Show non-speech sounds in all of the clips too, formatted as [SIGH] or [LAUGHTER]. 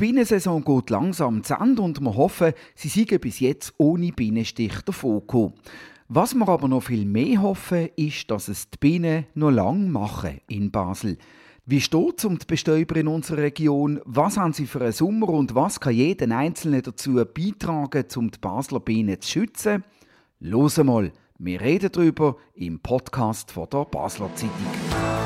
Bienensaison geht langsam zu Ende und wir hoffen, sie seien bis jetzt ohne Bienenstich davongekommen. Was wir aber noch viel mehr hoffen, ist, dass es die Bienen noch lang machen in Basel. Wie steht es um die Bestäuber in unserer Region? Was haben sie für einen Sommer und was kann jeder Einzelne dazu beitragen, um die Basler Bienen zu schützen? Los mal, wir reden darüber im Podcast von der Basler Zeitung.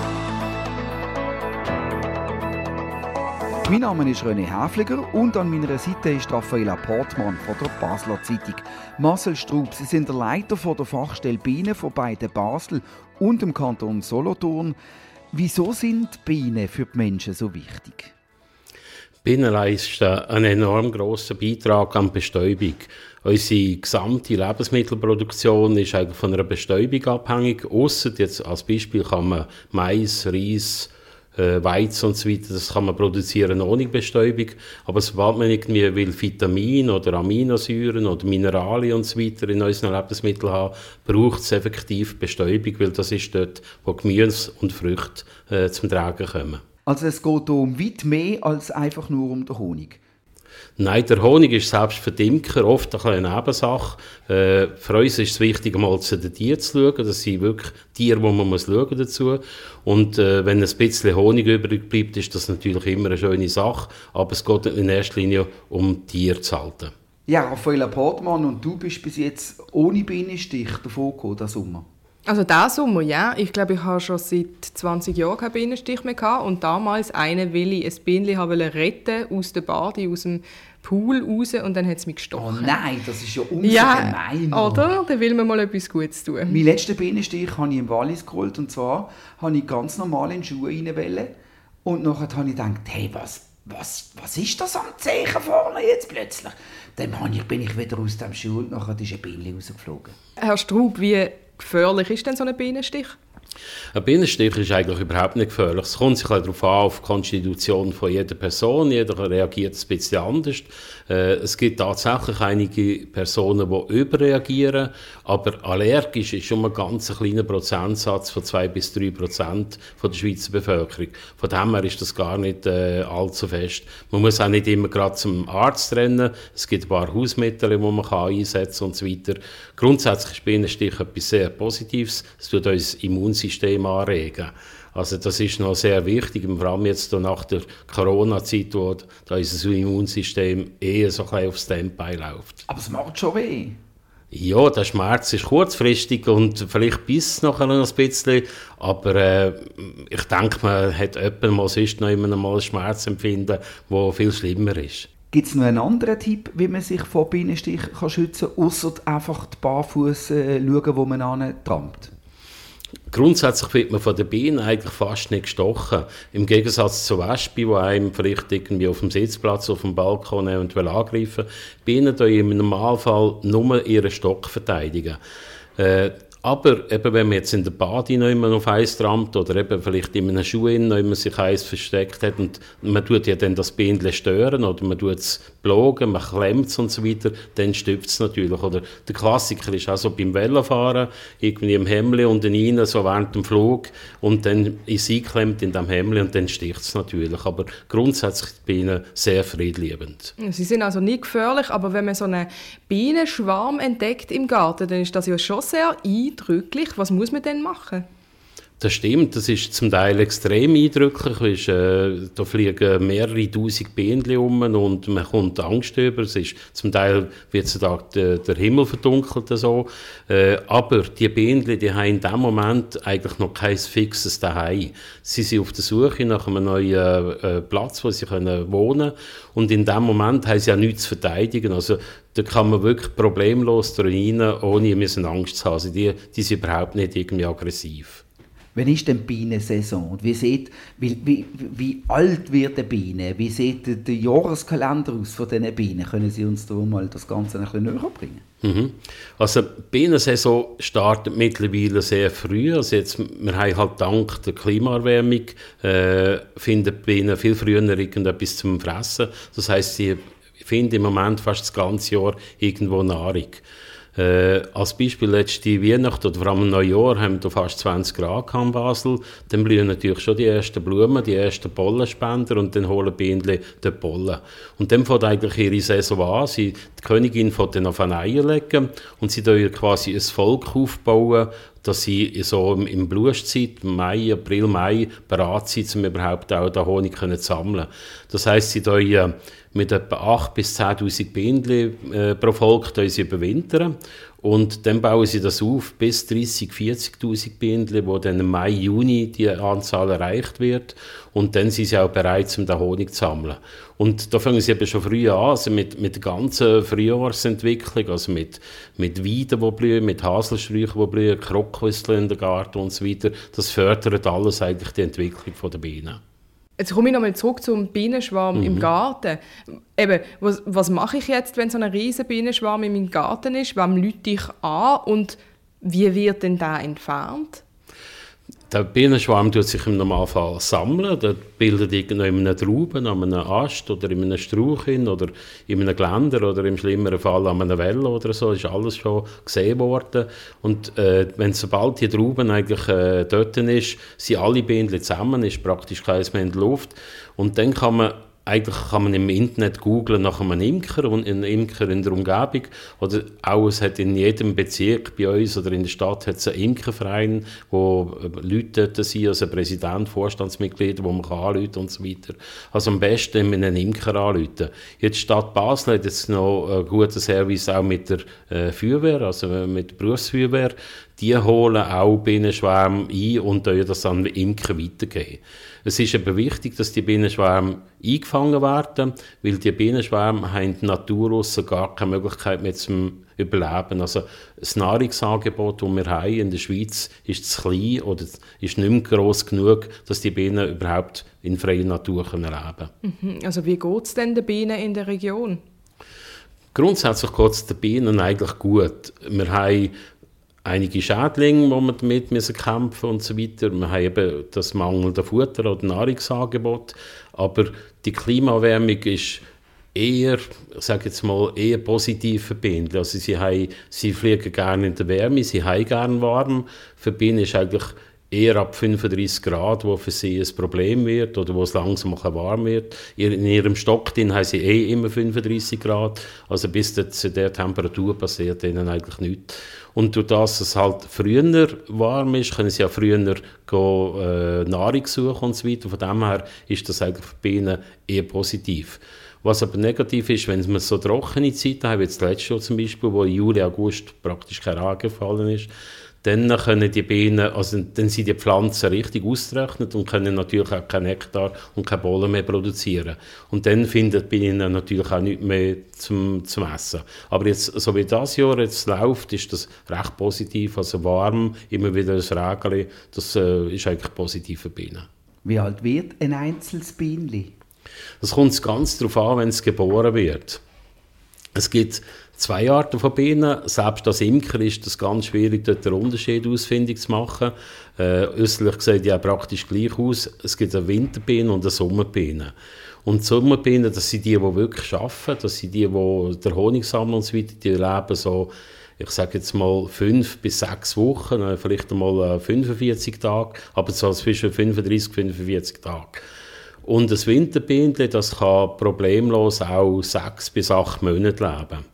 Mein Name ist René Häfliger und an meiner Seite ist Raffaella Portmann von der Basler Zeitung. Marcel Straub, Sie sind der Leiter von der Fachstelle Bienen von beiden Basel und dem Kanton Solothurn. Wieso sind Bienen für die Menschen so wichtig? Bienen leisten einen enorm grossen Beitrag an die Bestäubung. Unsere gesamte Lebensmittelproduktion ist eigentlich von einer Bestäubung abhängig. Ausser jetzt als Beispiel kann man Mais, Reis, äh, Weizen und so weiter, das kann man produzieren ohne Bestäubung. Aber sobald man irgendwie will Vitamine oder Aminosäuren oder Mineralien und so weiter in unseren Lebensmitteln haben, braucht es effektiv Bestäubung, weil das ist dort, wo Gemüse und Früchte äh, zum Tragen kommen. Also es geht um weit mehr als einfach nur um den Honig. Nein, der Honig ist selbst für die Imker oft eine Nebensache. Äh, für uns ist es wichtig, mal zu den Tieren zu schauen. Das sind wirklich Tiere, wo man muss schauen dazu Und äh, wenn ein bisschen Honig übrig bleibt, ist das natürlich immer eine schöne Sache. Aber es geht in erster Linie um Tiere zu halten. Ja, Raffaella Portmann, und du bist bis jetzt ohne Bienenstich davon gekommen, diesen Sommer? Also diesen Sommer, ja. Ich glaube, ich habe schon seit 20 Jahren keinen Bienenstich mehr gehabt. Und damals eine will ich ein Bienchen retten aus der Bade, aus dem Pool raus und dann hat es mich gestochen. Oh nein, das ist ja unser ja, oder? Da will man mal etwas Gutes tun. Mein letzten Bienenstich habe ich im Wallis geholt und zwar habe ich ganz normal in Schuhe reinwählen und nachher habe ich gedacht, hey, was, was, was ist das am Zeichen vorne jetzt plötzlich? Dann bin ich wieder aus dem Schuh und nachher ist ein Bienchen rausgeflogen. Herr Straub, wie gefährlich ist denn so ein Bienenstich? Ein Bienenstich ist eigentlich überhaupt nicht gefährlich. Es kommt sich halt darauf an, auf die Konstitution von jeder Person. Jeder reagiert ein bisschen anders. Äh, es gibt tatsächlich einige Personen, die überreagieren, aber allergisch ist schon ein ganz kleiner Prozentsatz von 2 bis 3 Prozent der Schweizer Bevölkerung. Von dem her ist das gar nicht äh, allzu fest. Man muss auch nicht immer gerade zum Arzt rennen. Es gibt ein paar Hausmittel, die man kann einsetzen kann und so weiter. Grundsätzlich ist Bienenstich etwas sehr Positives. Es tut unser Immunsystem anregen. Also das ist noch sehr wichtig, vor allem jetzt nach der Corona-Zeit, wo da unser Immunsystem eher so ein auf Standby läuft. Aber es macht schon weh. Ja, der Schmerz ist kurzfristig und vielleicht bis noch ein bisschen, aber äh, ich denke, man hat jemand mal sonst noch immer mal Schmerz empfinden, der viel schlimmer ist. Gibt es noch einen anderen Tipp, wie man sich vor Bienenstich kann schützen kann, außer einfach die Barfuß äh, schauen, wo man antrampt? Grundsätzlich wird man von den Bienen eigentlich fast nicht gestochen. Im Gegensatz zu Wespen, die einem vielleicht irgendwie auf dem Sitzplatz, auf dem Balkon eventuell angreifen. Bienen im Normalfall nur ihren Stock verteidigen. Äh, aber eben, wenn man jetzt in der Bade noch auf Eis trampt oder eben vielleicht in einem Schuh noch immer sich Eis versteckt hat und man tut ja dann das Bindel stören oder man tut es blogen, man klemmt es und so weiter, dann stüpft es natürlich. Oder der Klassiker ist auch beim Velofahren, irgendwie im Hemd und rein, so während dem Flug und dann ist sie klemmt in dem Hemd und dann sticht es natürlich. Aber grundsätzlich bin ich sehr friedliebend. Sie sind also nicht gefährlich, aber wenn man so einen Bienenschwarm entdeckt im Garten, dann ist das ja schon sehr ein eindrücklich. Was muss man denn machen? Das stimmt, das ist zum Teil extrem eindrücklich. Ist, äh, da fliegen mehrere tausend Bienen um und man kommt Angst über. Es ist, zum Teil wird der, der Himmel verdunkelt. So. Äh, aber die Bienen die haben in dem Moment eigentlich noch kein fixes Daheim. Sie sind auf der Suche nach einem neuen äh, Platz, wo sie können wohnen können. Und in dem Moment haben sie ja nichts zu verteidigen. Also da kann man wirklich problemlos rein, ohne Angst zu haben. Also die, die sind überhaupt nicht irgendwie aggressiv. Wann ist denn Bienensaison? Und wie, sieht, wie, wie, wie alt wird eine Biene? Wie sieht der, der Jahreskalender aus von diesen Bienen? Können Sie uns da mal das Ganze ein bisschen näher bringen? Mhm. Also die Bienensaison startet mittlerweile sehr früh. Also jetzt, wir haben halt dank der Klimaerwärmung äh, finden Bienen viel früher irgendetwas zum Fressen. Das heißt, sie finden im Moment fast das ganze Jahr irgendwo Nahrung. Äh, als Beispiel letzte Weihnachten oder vor allem Neujahr haben wir fast 20 Grad in Basel. Dann blühen natürlich schon die ersten Blumen, die ersten Pollenspender und dann holen Bienen den Pollen. Und dann fängt eigentlich ihre Saison an. Sie, die Königin fängt dann auf ein Eier legen und sie dann quasi ein Volk aufbauen, dass sie so im Blueszeit, Mai, April, Mai, bereit sind, um überhaupt auch den Honig zu sammeln. Das heisst, sie tun mit etwa 8.000 bis 10.000 Bienen äh, pro Volk überwintern. Und dann bauen sie das auf bis 30.000, 40.000 Bienen, wo dann im Mai, Juni die Anzahl erreicht wird. Und dann sind sie auch bereit, um den Honig zu sammeln. Und da fangen sie eben schon früh an, also mit, mit der ganzen Frühjahrsentwicklung, also mit, mit Weiden, die blühen, mit Haselsträuchen, die blühen, Krockwüsseln in der Garten und so weiter. Das fördert alles eigentlich die Entwicklung der Bienen. Jetzt komme ich nochmal zurück zum Bienenschwarm mhm. im Garten. Eben, was, was mache ich jetzt, wenn so ein riesen Bienenschwarm in meinem Garten ist? Wem lüte ich an und wie wird denn da entfernt? Der Bienenschwarm tut sich im Normalfall sammeln. Der bildet irgendwo in einem Trauben, an einem Ast oder in einem Strauch hin, oder in einem Geländer oder im schlimmeren Fall an einer Welle oder so. Ist alles schon gesehen worden. Und äh, wenn sobald die Trauben eigentlich äh, dort ist, sind alle Bienen zusammen, ist praktisch kein mehr in der Luft. Und dann kann man eigentlich kann man im Internet googlen nach einem Imker und einem Imker in der Umgebung oder auch es hat in jedem Bezirk bei uns oder in der Stadt hat es einen Imkerverein, wo Leute dort sind, also Präsident, Vorstandsmitglieder, wo man kann anrufen und so weiter. Also am besten mit einem Imker anrufen. Jetzt Stadt Basel hat jetzt noch einen guten Service auch mit der äh, Feuerwehr, also mit der Berufsfeuerwehr. Die holen auch Bienenschwärme ein und das an den Imker weitergeben. Es ist aber wichtig, dass die Bienenschwärme eingefangen werden, weil die Bienenschwärme haben in der Natur gar keine Möglichkeit mehr zum Überleben. Also das Nahrungsangebot, das wir haben in der Schweiz, ist zu klein oder ist nicht mehr gross genug, dass die Bienen überhaupt in freier Natur leben können. Mhm. Also wie geht es denn den Bienen in der Region? Grundsätzlich geht es den Bienen eigentlich gut. Wir haben einige Schädlinge, wo wir damit müssen kämpfen und so weiter. Wir haben eben das mangelnde Futter oder Nahrungsangebot, aber die Klimaerwärmung ist eher, sage jetzt mal, eher positiv verbunden. Also sie, haben, sie fliegen gerne in der Wärme, sie haben gerne warm. Für Bienen ist eigentlich eher ab 35 Grad, wo für sie ein Problem wird oder wo es langsam warm wird. In ihrem Stock haben sie eh immer 35 Grad, also bis zu der Temperatur passiert ihnen eigentlich nichts. Und durch das es halt früher warm ist, können sie ja früher gehen, äh, Nahrung suchen und so weiter. Von dem her ist das eigentlich für Bienen eher positiv. Was aber negativ ist, wenn wir so trockene Zeiten haben, wie jetzt letztes Jahr zum Beispiel, wo Juli, August praktisch kein Regen gefallen ist, dann können die Bienen, also dann sind die Pflanzen richtig ausgerechnet und können natürlich auch keinen Nektar und keine Pollen mehr produzieren. Und dann finden die Bienen natürlich auch nichts mehr zum, zum Essen. Aber jetzt, so wie das Jahr jetzt läuft, ist das recht positiv, also warm, immer wieder ein Regen, das äh, ist eigentlich positiv für Bienen. Wie alt wird ein einzelnes Bienchen? Das kommt ganz darauf an, wenn es geboren wird. Es gibt zwei Arten von Bienen. Selbst als Imker ist es ganz schwierig, dort den Unterschied ausfindig zu machen. Äh, äußerlich sieht ja praktisch gleich aus. Es gibt eine Winterbiene und eine Sommerbiene. Und die Sommerbienen, das sind die, die wirklich arbeiten. Das sind die, die der Honig sammeln und so weiter. Die leben so, ich sage jetzt mal, fünf bis sechs Wochen, äh, vielleicht einmal 45 äh, Tage, aber so zwischen 35 und 45 Tagen. Und das Winterbienchen, das kann problemlos auch sechs bis acht Monate leben.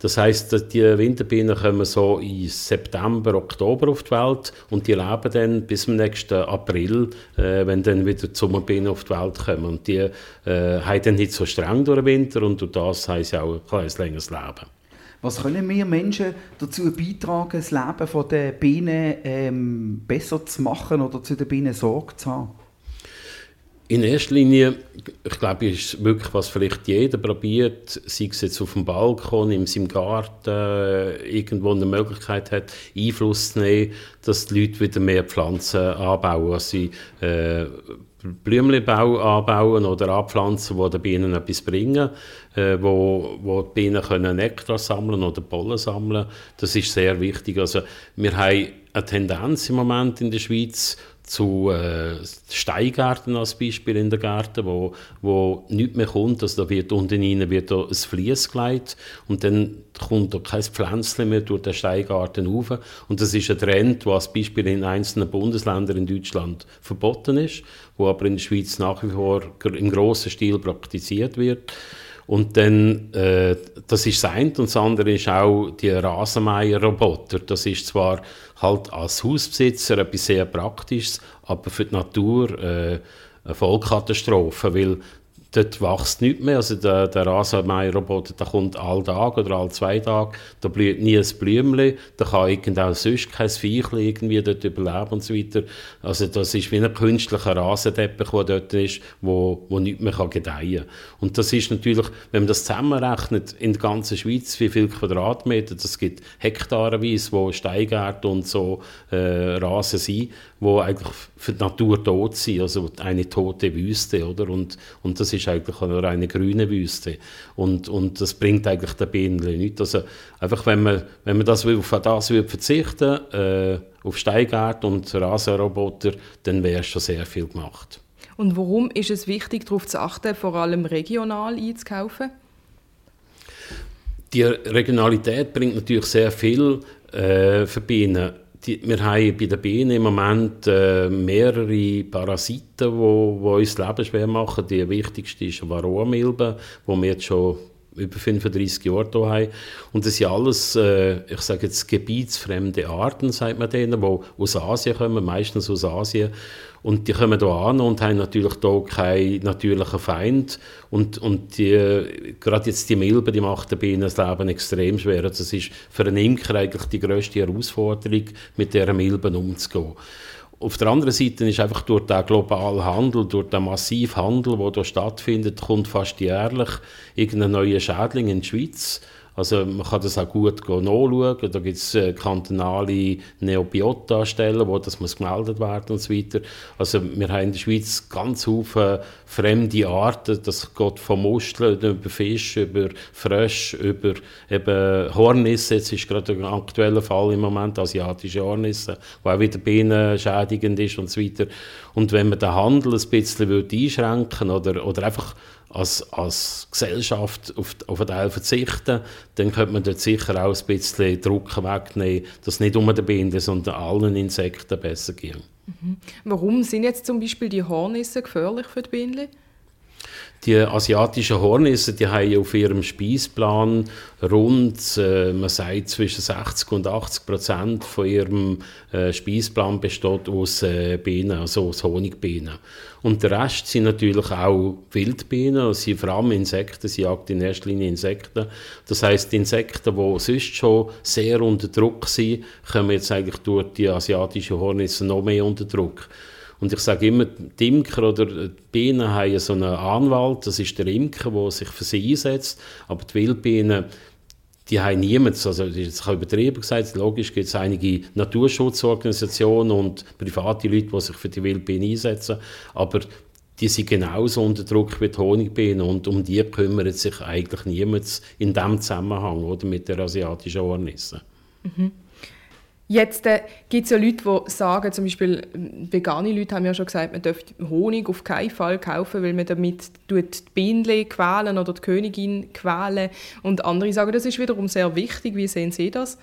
Das heißt, die Winterbienen kommen so im September, Oktober auf die Welt und die leben dann bis zum nächsten April, äh, wenn dann wieder die Sommerbienen auf die Welt kommen. Und die äh, haben dann nicht so streng durch den Winter und durch das haben sie auch ein längeres Leben. Was können wir Menschen dazu beitragen, das Leben der Bienen ähm, besser zu machen oder zu den Bienen Sorge zu haben? In erster Linie, ich glaube, ist wirklich, was vielleicht jeder probiert, sei es jetzt auf dem Balkon, in seinem Garten, äh, irgendwo eine Möglichkeit hat, Einfluss zu nehmen, dass die Leute wieder mehr Pflanzen anbauen, dass sie äh, Blümchenbau anbauen oder anpflanzen, die den Bienen etwas bringen, äh, wo, wo die Bienen können Nektar sammeln oder Pollen sammeln. Das ist sehr wichtig. Also wir haben eine Tendenz im Moment in der Schweiz zu äh, Steingärten als Beispiel in der Gärten, wo, wo nichts mehr kommt. Also da wird unten rein wird da ein Vlies gelegt und dann kommt da kein Pflänzchen mehr durch den Steingarten rauf. Und das ist ein Trend, der als Beispiel in einzelnen Bundesländern in Deutschland verboten ist, wo aber in der Schweiz nach wie vor im grossen Stil praktiziert wird. Und dann, äh, das ist das eine und das andere ist auch die Rasenmäher-Roboter. Das ist zwar halt als Hausbesitzer etwas sehr Praktisches, aber für die Natur äh, eine Vollkatastrophe, weil dort wächst nichts mehr. Also der, der Rasenmäherroboter, der kommt alle Tage oder alle zwei Tage, da blüht nie ein Blümchen, da kann irgendein sonst kein Viechchen irgendwie dort überleben und so weiter. Also das ist wie ein künstlicher Rasenteppich, der dort ist, wo, wo nichts mehr kann gedeihen kann. Und das ist natürlich, wenn man das zusammenrechnet, in der ganzen Schweiz, wie viele Quadratmeter, das gibt hektarenweise, wo Steingärten und so äh, Rasen sind, wo eigentlich für die Natur tot sind, also eine tote Wüste, oder? Und, und das ist eigentlich nur eine grüne Wüste. Und, und das bringt eigentlich den Bienen nichts. Also einfach, wenn man, wenn man das auf das würde verzichten äh, auf Steingärten und Rasenroboter, dann wäre schon sehr viel gemacht. Und warum ist es wichtig, darauf zu achten, vor allem regional einzukaufen? Die Regionalität bringt natürlich sehr viel äh, für Bienen die, wir haben bei den Bienen im Moment äh, mehrere Parasiten, die uns das Leben schwer machen. Die wichtigste ist Varroa-Milbe, die wir jetzt schon über 35 Jahre hier haben. Und das sind alles, äh, ich sage jetzt, gebietsfremde Arten, sagt man denen, die aus Asien kommen, meistens aus Asien. Und die kommen hier an und haben natürlich hier keinen natürlichen Feind. Und, und die, gerade jetzt die Milbe, die macht den Bienen das Leben extrem schwer. Also es ist für einen Imker eigentlich die grösste Herausforderung, mit dieser Milben umzugehen. Auf der anderen Seite ist einfach durch den globalen Handel, durch den massiven Handel, der hier stattfindet, kommt fast jährlich irgendein neuer Schädling in die Schweiz. Also man kann das auch gut nachschauen. Da gibt es äh, kantonale Neobiota-Stellen, wo das muss gemeldet werden und so weiter. Also wir haben in der Schweiz ganz viele fremde Arten. Das geht von Muscheln über Fisch, über Frösch, über eben Hornisse. Jetzt ist gerade ein aktueller Fall im Moment, asiatische Hornisse, wo auch wieder bienenschädigend ist und so weiter. Und wenn man den Handel ein bisschen einschränken würde oder, oder einfach als, als Gesellschaft auf, auf einen Teil verzichten, dann könnte man dort sicher auch ein bisschen Druck wegnehmen, dass es nicht um die Bienen, sondern allen Insekten besser geht. Mhm. Warum sind jetzt zum Beispiel die Hornisse gefährlich für die Bienen? Die asiatischen Hornisse, die haben auf ihrem Speisplan rund, äh, man sagt zwischen 60 und 80 Prozent von ihrem äh, Speisplan besteht aus äh, Bienen, also aus Honigbienen. Und der Rest sind natürlich auch Wildbienen, sind vor allem Insekten, sie jagt in erster Linie Insekten. Das heißt, Insekten, die sonst schon sehr unter Druck sind, kommen jetzt eigentlich durch die asiatischen Hornisse noch mehr unter Druck. Und ich sage immer, die Imker oder die Bienen haben so einen Anwalt, das ist der Imker, der sich für sie einsetzt, aber die Wildbienen, die haben niemanden, also das habe übertrieben gesagt, logisch gibt es einige Naturschutzorganisationen und private Leute, die sich für die Wildbienen einsetzen, aber die sind genauso unter Druck wie die Honigbienen und um die kümmert sich eigentlich niemand in diesem Zusammenhang oder mit der asiatischen Hornisse. Mhm. Jetzt äh, gibt es ja Leute, die sagen, zum Beispiel äh, vegane Leute haben ja schon gesagt, man dürfte Honig auf keinen Fall kaufen, weil man damit die Bienen quälen oder die Königin quälen. Und andere sagen, das ist wiederum sehr wichtig. Wie sehen Sie das?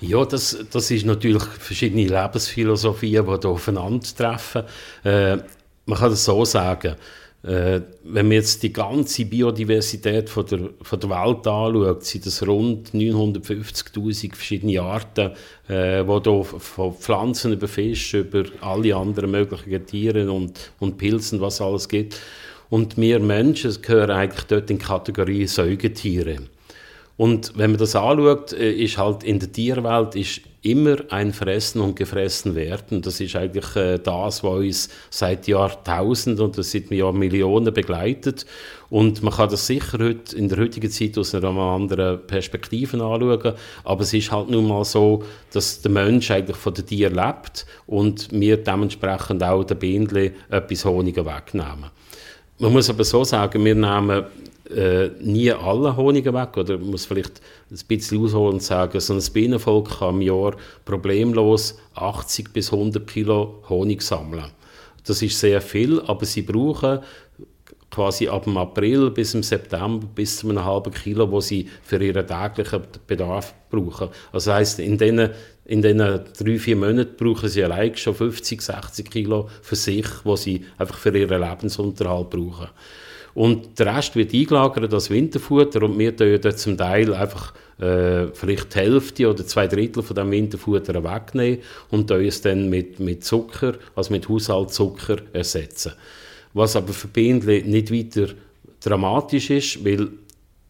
Ja, das, das ist natürlich verschiedene Lebensphilosophien, die da aufeinandertreffen. Äh, man kann das so sagen. Äh, wenn man jetzt die ganze Biodiversität von der, von der Welt anschaut, sind es rund 950.000 verschiedene Arten, äh, die hier von Pflanzen über Fisch, über alle anderen möglichen Tiere und, und Pilzen, was alles gibt. Und wir Menschen gehören eigentlich dort in die Kategorie Säugetiere. Und wenn man das anschaut, äh, ist halt in der Tierwelt ist immer ein Fressen und Gefressen werden. Das ist eigentlich äh, das, was uns seit Jahrtausenden und seit Jahr Millionen begleitet. Und man kann das sicher heute, in der heutigen Zeit aus einer anderen Perspektive anschauen. Aber es ist halt nun mal so, dass der Mensch eigentlich von den Tieren lebt und wir dementsprechend auch den Bienen etwas Honig wegnehmen. Man muss aber so sagen, wir nehmen äh, nie alle Honig weg. Oder muss vielleicht ein bisschen ausholen und sagen, so ein Bienenvolk kann im Jahr problemlos 80 bis 100 Kilo Honig sammeln. Das ist sehr viel, aber sie brauchen quasi ab dem April bis im September bis zu einem halben Kilo, wo sie für ihren täglichen Bedarf brauchen. Also das heisst, in diesen in diesen drei, vier Monaten brauchen sie allein schon 50, 60 Kilo für sich, wo sie einfach für ihren Lebensunterhalt brauchen. Und der Rest wird eingelagert als Winterfutter und wir tun zum Teil einfach äh, vielleicht die Hälfte oder zwei Drittel von dem Winterfutter wegnehmen und es dann mit, mit Zucker, also mit Haushaltszucker ersetzen. Was aber für Bienen nicht weiter dramatisch ist, weil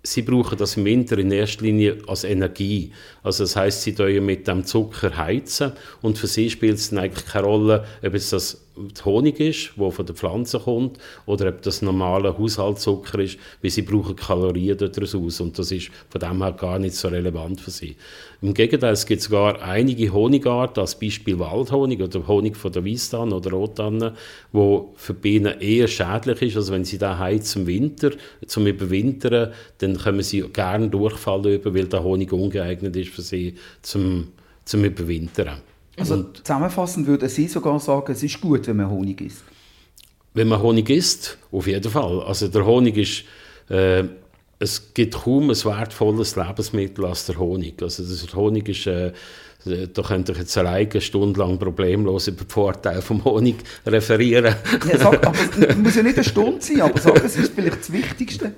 sie brauchen das im Winter in erster Linie als Energie. Also das heißt, sie mit dem Zucker heizen und für sie spielt es eigentlich keine Rolle, ob es das Honig ist, der von der Pflanze kommt, oder ob das normale Haushaltszucker ist, weil sie brauchen Kalorien daraus und das ist von dem her gar nicht so relevant für sie. Im Gegenteil, es gibt sogar einige Honigarten, als Beispiel Waldhonig oder Honig von der Weisstanne oder Rotanne, wo für Bienen eher schädlich ist. Also wenn sie da heizen im Winter, zum Überwintern, dann können sie gerne Durchfall über, weil der Honig ungeeignet ist für sie zum, zum Überwintern. Also und zusammenfassend würde Sie sogar sagen, es ist gut, wenn man Honig isst? Wenn man Honig isst, auf jeden Fall. Also der Honig ist, äh, es gibt kaum ein wertvolles Lebensmittel als der Honig. Also der Honig ist, äh, da könnte ich jetzt alleine eine Stunde lang problemlos über die Vorteile vom Honig referieren. Ja, sag, [LAUGHS] aber es muss ja nicht eine Stunde sein, aber sag, es ist vielleicht das Wichtigste.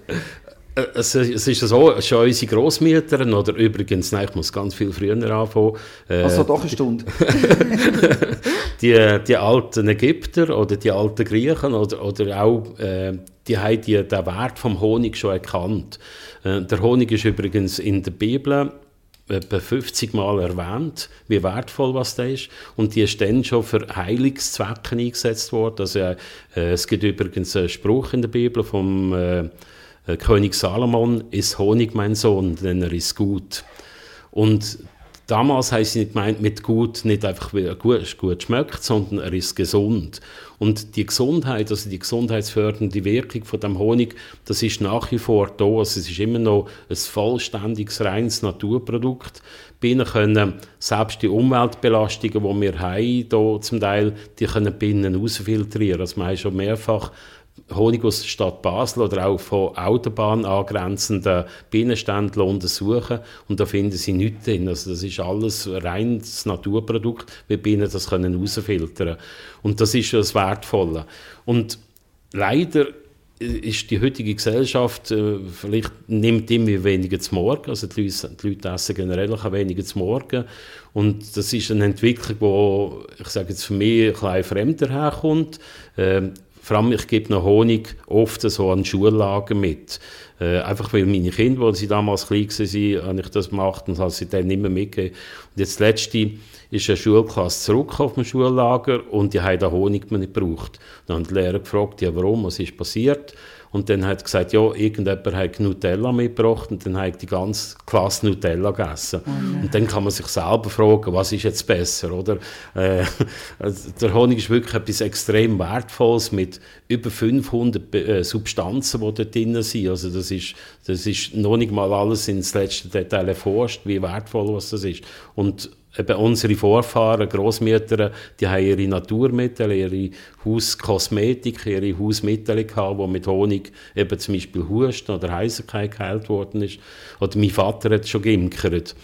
Äh, es, es ist so, schon unsere Großmütter, oder übrigens, nein, ich muss ganz viel früher anfangen. Äh, also doch eine Stunde. [LAUGHS] die, die alten Ägypter oder die alten Griechen oder, oder auch, äh, die haben die, den Wert vom Honig schon erkannt. Äh, der Honig ist übrigens in der Bibel etwa 50 Mal erwähnt, wie wertvoll was das ist. Und die ist dann schon für Heilungszwecke eingesetzt worden. Also, äh, es gibt übrigens einen Spruch in der Bibel vom äh, äh, König Salomon, ist Honig mein Sohn, denn er ist gut. Und damals heißt sie nicht gemeint mit gut, nicht einfach wie er gut, gut schmeckt, sondern er ist gesund. Und die Gesundheit, also die gesundheitsfördernde Wirkung von dem Honig, das ist nach wie vor da. Also es ist immer noch ein vollständiges, reines Naturprodukt. Bienen können selbst die Umweltbelastungen, die wir haben, hier zum Teil, die können Bienen ausfiltrieren. Also wir haben schon mehrfach Honig aus der Stadt Basel oder auch von Autobahn angrenzenden Bienenständen untersuchen und da finden sie nichts drin. Also das ist alles reines Naturprodukt, wie Bienen das können herausfiltern Und das ist das Wertvolle. Und leider ist die heutige Gesellschaft äh, vielleicht nimmt immer weniger zum Morgen, also die Leute, essen generell weniger zum Morgen und das ist eine Entwicklung, die ich sage jetzt für mich ein bisschen fremder herkommt. Vor allem, ich gebe noch Honig oft so an Schullager mit. Äh, einfach weil meine Kinder, als sie damals klein waren, habe ich das gemacht und habe sie dann nicht mehr mitgegeben. Und jetzt letzte ist eine Schulklasse zurück auf dem Schullager und die haben den Honig nicht gebraucht. Dann haben die Lehrer gefragt, ja warum, was ist passiert? Und dann hat er gesagt, ja, irgendjemand hat Nutella mitgebracht und dann hat die ganze Klasse Nutella gegessen. Oh und dann kann man sich selber fragen, was ist jetzt besser, oder? Äh, also der Honig ist wirklich etwas extrem Wertvolles mit über 500 äh, Substanzen, die da drin sind. Also das ist, das ist noch nicht mal alles ins letzte Detail erforscht, wie wertvoll was das ist. Und eben unsere Vorfahren, Großmütter, die haben ihre Naturmittel, ihre Hauskosmetik, ihre Hausmittel gehabt, die mit Honig eben zum Beispiel Husten oder Heiserkeit geheilt worden ist. Oder mein Vater hat schon geimkert.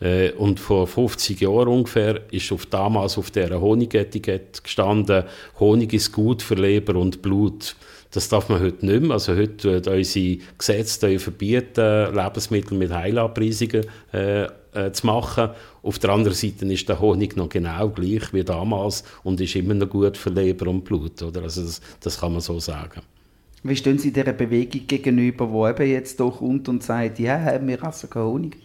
Äh, und vor 50 Jahren ungefähr ist auf damals auf der Honigetikett gestanden, Honig ist gut für Leber und Blut. Das darf man heute nicht mehr. Also heute äh, unsere Gesetze verbieten, Lebensmittel mit Heilabpreisungen äh, äh, zu machen. Auf der anderen Seite ist der Honig noch genau gleich wie damals und ist immer noch gut für Leber und Blut. Oder? Also das, das kann man so sagen. Wie stehen Sie dieser Bewegung gegenüber, die eben jetzt doch kommt und sagt, ja, wir essen keinen Honig?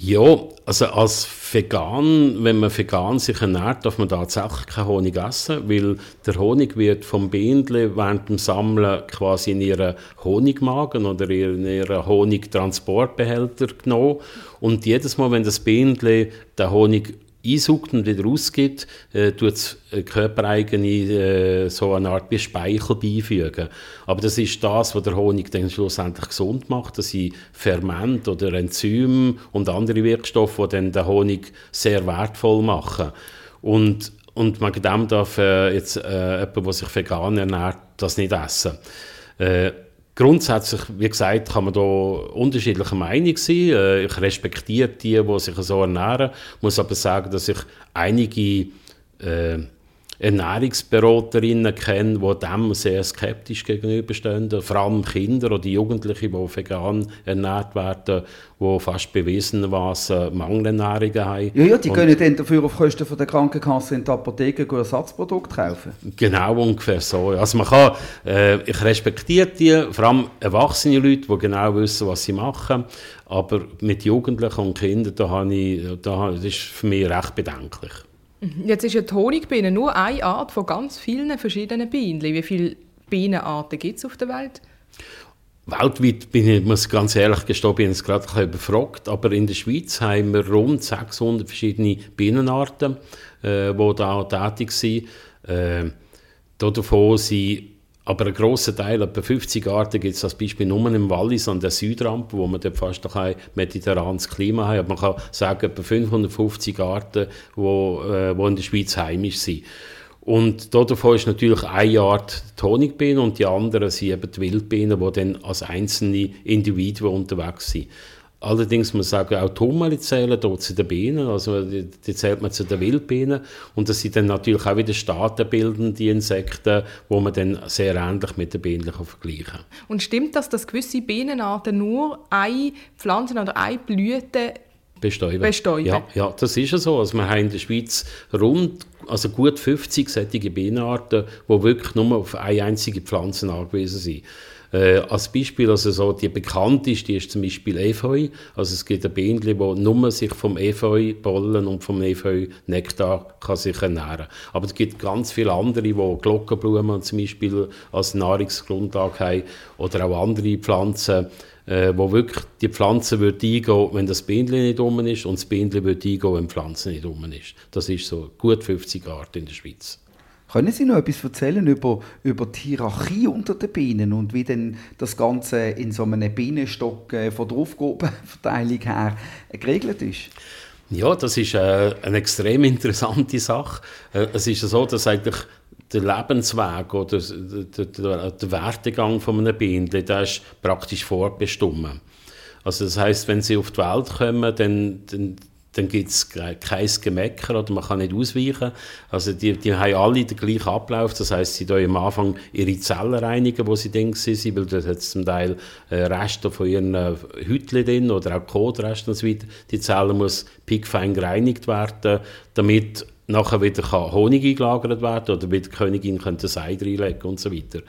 Ja, also als Vegan, wenn man vegan sich ernährt, darf man tatsächlich keinen Honig essen, weil der Honig wird vom Bienenle während dem Sammeln quasi in ihren Honigmagen oder in ihren Honigtransportbehälter genommen. Und jedes Mal, wenn das Bienenle den Honig einsaugt und wieder ausgibt, äh, tut es körpereigene äh, so eine Art wie Speichel beifügen. Aber das ist das, was der Honig dann schlussendlich gesund macht, dass sie Ferment oder Enzyme und andere Wirkstoffe, die dann den Honig sehr wertvoll machen. Und, und man darf äh, jetzt äh, jemand, der sich vegan ernährt, das nicht essen. Äh, Grundsätzlich, wie gesagt, kann man da unterschiedlicher Meinung sein. Äh, ich respektiere die, die sich so ernähren. Ich muss aber sagen, dass ich einige äh, Ernährungsberaterinnen kenne, die dem sehr skeptisch gegenüberstehen. Vor allem Kinder oder Jugendliche, die vegan ernährt werden, die fast bewiesenermaßen Mangelernährungen haben. Ja, ja die können dann dafür auf Kosten von der Krankenkasse in der Apotheke ein Ersatzprodukt kaufen. Genau ungefähr so. Also man kann, äh, ich respektiere die, vor allem erwachsene Leute, die genau wissen, was sie machen. Aber mit Jugendlichen und Kindern, da habe ich, da, das ist für mich recht bedenklich. Jetzt ist ja die Honigbiene nur eine Art von ganz vielen verschiedenen Bienen. Wie viele Bienenarten gibt es auf der Welt? Weltweit bin ich, muss ganz ehrlich gestehen, bin ich gerade ein überfragt, aber in der Schweiz haben wir rund 600 verschiedene Bienenarten, äh, die da tätig sind. Äh, davon sind aber ein grosser Teil, etwa 50 Arten, gibt es als Beispiel nur im Wallis an der Südrampe, wo man dort fast ein mediterranes Klima hat. Aber man kann sagen, etwa 550 Arten, die wo, äh, wo in der Schweiz heimisch sind. Und davon ist natürlich eine Art die Honigbiene und die anderen sind eben die Wildbienen, die dann als einzelne Individuen unterwegs sind. Allerdings muss man sagen, auch die Hummel zählen dort zu den Bienen, also die, die, zählt man zu den Wildbienen und das sind dann natürlich auch wieder staatenbildende Insekten, wo man dann sehr ähnlich mit den Bienen vergleichen kann. Und stimmt das, dass gewisse Bienenarten nur eine Pflanze oder eine Blüte bestäuben? bestäuben? Ja, ja, das ist ja so. Also wir haben in der Schweiz rund, also gut 50 sättige Bienenarten, die wirklich nur auf eine einzige Pflanze angewiesen sind. Äh, als Beispiel, also so die bekannteste ist zum Beispiel Efeu. Also es gibt ein Bienen, die nur sich vom Efeu-Pollen und vom Efeu-Nektar kann sich ernähren Aber es gibt ganz viele andere, die Glockenblumen zum Beispiel als Nahrungsgrundlage haben oder auch andere Pflanzen, äh, wo wirklich die Pflanze wird eingehen, wenn das Bienen nicht um ist und das Bienen wird eingehen, wenn die Pflanze nicht um ist. Das ist so gut 50 Arten in der Schweiz. Können Sie noch etwas erzählen über, über die Hierarchie unter den Bienen und wie denn das Ganze in so einem Bienenstock äh, von der Aufgabenverteilung her geregelt ist? Ja, das ist äh, eine extrem interessante Sache. Äh, es ist so, dass eigentlich der Lebensweg oder der, der, der Werdegang von einem Bienen, der ist praktisch vorbestimmt. Also das heißt, wenn sie auf die Welt kommen, dann, dann dann gibt es kein Gemecker oder man kann nicht ausweichen. Also die, die haben alle den gleichen Ablauf, das heißt, sie tun am Anfang ihre Zellen reinigen, wo sie drin sind, weil dort hat zum Teil äh, Reste von ihren äh, Hütchen drin oder auch Kotreste und so weiter. Die Zelle muss pickfein gereinigt werden, damit nachher wieder kann Honig eingelagert werden oder wieder die Königin könnte das Ei reinlegen und so weiter.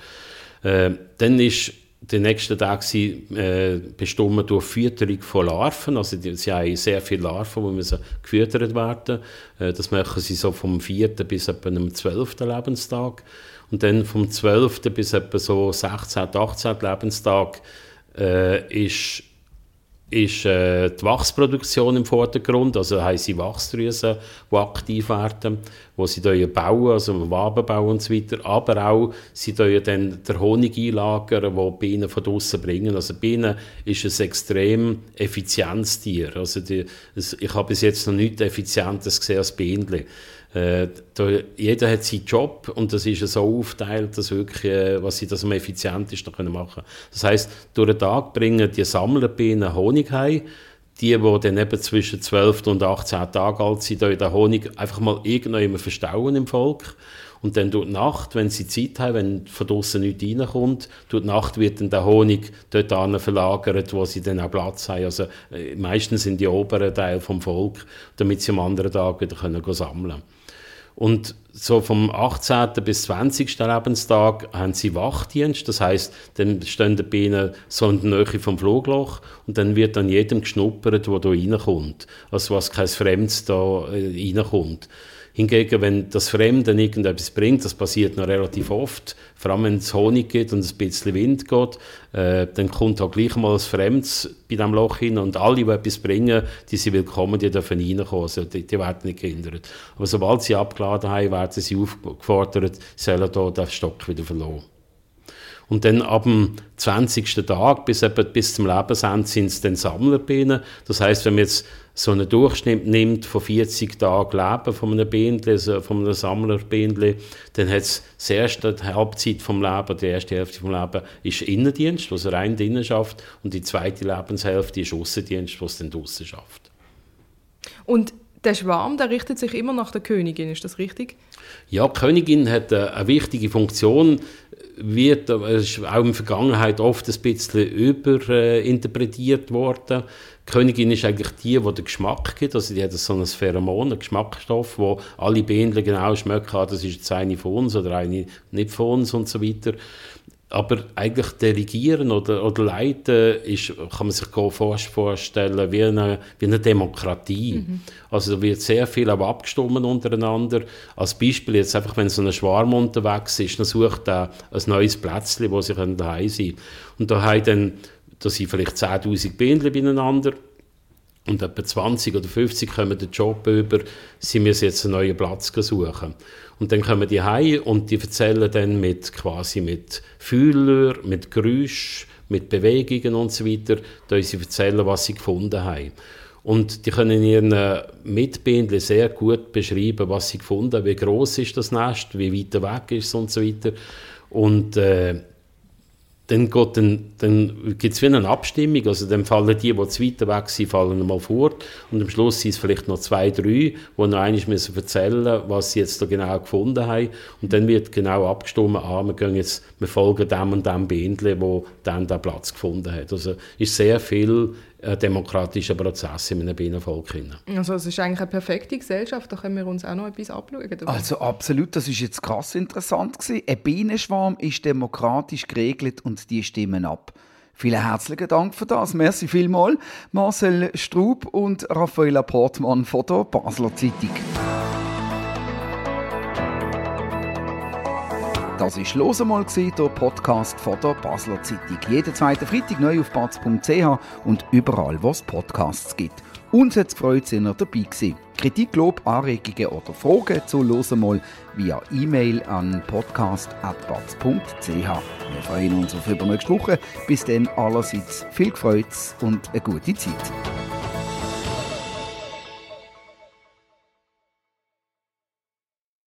Äh, dann ist der nächste Tag sie äh, bestimmen durch Fütterung von Larven. Also die, sie haben sehr viele Larven, die müssen gefüttert werden. Äh, das machen sie so vom 4. bis etwa dem 12. Lebenstag. Und dann vom 12. bis etwa so 16. 18. Lebenstag äh, ist ist äh, die Wachsproduktion im Vordergrund, also haben sie Wachsdrüsen, die aktiv werden, wo sie bauen, also Waben bauen und so weiter, aber auch sie dann den Honig einlagern, wo Bienen von draußen bringen. Also Bienen ist ein extrem effizientes Tier. Also die, ich habe bis jetzt noch nichts Effizientes gesehen als Bienen. Äh, da, jeder hat seinen Job und das ist so aufgeteilt, dass wirklich, äh, was sie das am effizientesten können machen. Das heißt, durch den Tag bringen die Sammlerbienen Honig heim, die, die dann eben zwischen 12 und 18 Tagen alt sind, den Honig einfach mal irgendwann verstauen im Volk. Und dann durch die Nacht, wenn sie Zeit haben, wenn von draußen nichts reinkommt, durch die Nacht wird dann der Honig dort verlagert, wo sie dann auch Platz haben. Also äh, meistens in die oberen Teile vom Volk, damit sie am anderen Tag wieder können sammeln können. Und so vom 18. bis 20. Lebenstag haben sie Wachdienst. Das heißt, dann stehen die Bienen so in der Nähe vom Flugloch und dann wird an jedem geschnuppert, der da reinkommt. Also was kein Fremdes da äh, reinkommt. Hingegen, wenn das Fremde irgendetwas bringt, das passiert noch relativ oft, vor allem wenn es Honig gibt und ein bisschen Wind geht, äh, dann kommt auch gleich mal ein Fremdes bei diesem Loch hin und alle, die etwas bringen, die sind willkommen, die dürfen reinkommen, also die, die werden nicht gehindert. Aber sobald sie abgeladen haben, werden sie aufgefordert, sollen hier den Stock wieder verloren. Und dann ab dem 20. Tag bis, etwa, bis zum Lebensende sind es dann Sammlerbienen. Das heißt, wenn man jetzt so einen Durchschnitt nimmt von 40 Tagen Leben von einem Bienenli, also von einem Sammlerbienenli, dann hat es die erste Halbzeit vom Leben, die erste Hälfte vom Leben ist Innendienst, was rein drinnen schafft, und die zweite Lebenshälfte ist Aussendienst, was dann draussen schafft. Und der Schwarm, der richtet sich immer nach der Königin, ist das richtig? Ja, die Königin hat eine wichtige Funktion, wird ist auch in der Vergangenheit oft ein bisschen überinterpretiert worden. Die Königin ist eigentlich die, die den Geschmack gibt, also die hat so ein Pheromon, einen Geschmacksstoff, wo alle Bienen genau schmecken, ah, das ist jetzt eine von uns oder eine nicht von uns und so weiter. Aber eigentlich delegieren oder, oder leiten ist, kann man sich vorstellen wie eine, wie eine Demokratie. Mhm. Also da wird sehr viel auch abgestimmt untereinander. Als Beispiel jetzt einfach, wenn so ein Schwarm unterwegs ist, dann sucht er ein neues Plätzchen, wo sie daheim sein können. Und da haben dann, da sind vielleicht 10'000 Bienen beieinander und etwa 20 oder 50 kommen den Job über, sie müssen jetzt einen neuen Platz suchen. Und dann kommen die heim und die erzählen dann mit quasi mit Fühler, mit Geräusch, mit Bewegungen und so weiter, da sie erzählen, was sie gefunden haben. Und die können ihren Mitbindern sehr gut beschreiben, was sie gefunden haben, wie groß ist das Nest, wie weit weg ist es und so weiter. Und äh, dann, dann, dann gibt es wie eine Abstimmung, also dann fallen die, die zu weit weg sind, fallen mal fort. Und am Schluss sind es vielleicht noch zwei, drei, die noch einmal müssen erzählen was sie jetzt da genau gefunden haben. Und dann wird genau abgestimmt, ah, wir, gehen jetzt, wir folgen dem und dem Bändchen, wo dann den Platz gefunden hat. Also ist sehr viel ein demokratischer Prozess in einem Bienenvolk. Also es ist eigentlich eine perfekte Gesellschaft, da können wir uns auch noch etwas abschauen. Dabei. Also absolut, das ist jetzt krass interessant gewesen. Ein Bienenschwarm ist demokratisch geregelt und die stimmen ab. Vielen herzlichen Dank für das. Merci vielmals, Marcel Strub und Raffaella Portmann von der Basler Zeitung. Das war «Los einmal», der Podcast von der Basler Zeitung. Jeden zweiten Freitag neu auf batz.ch und überall, wo es Podcasts gibt. Uns hat es gefreut, dass ihr dabei gewesen. Kritik, Lob, Anregungen oder Fragen zu «Los einmal» via E-Mail an podcast.batz.ch. Wir freuen uns auf übernächste Woche. Bis dann allerseits viel Freude und eine gute Zeit.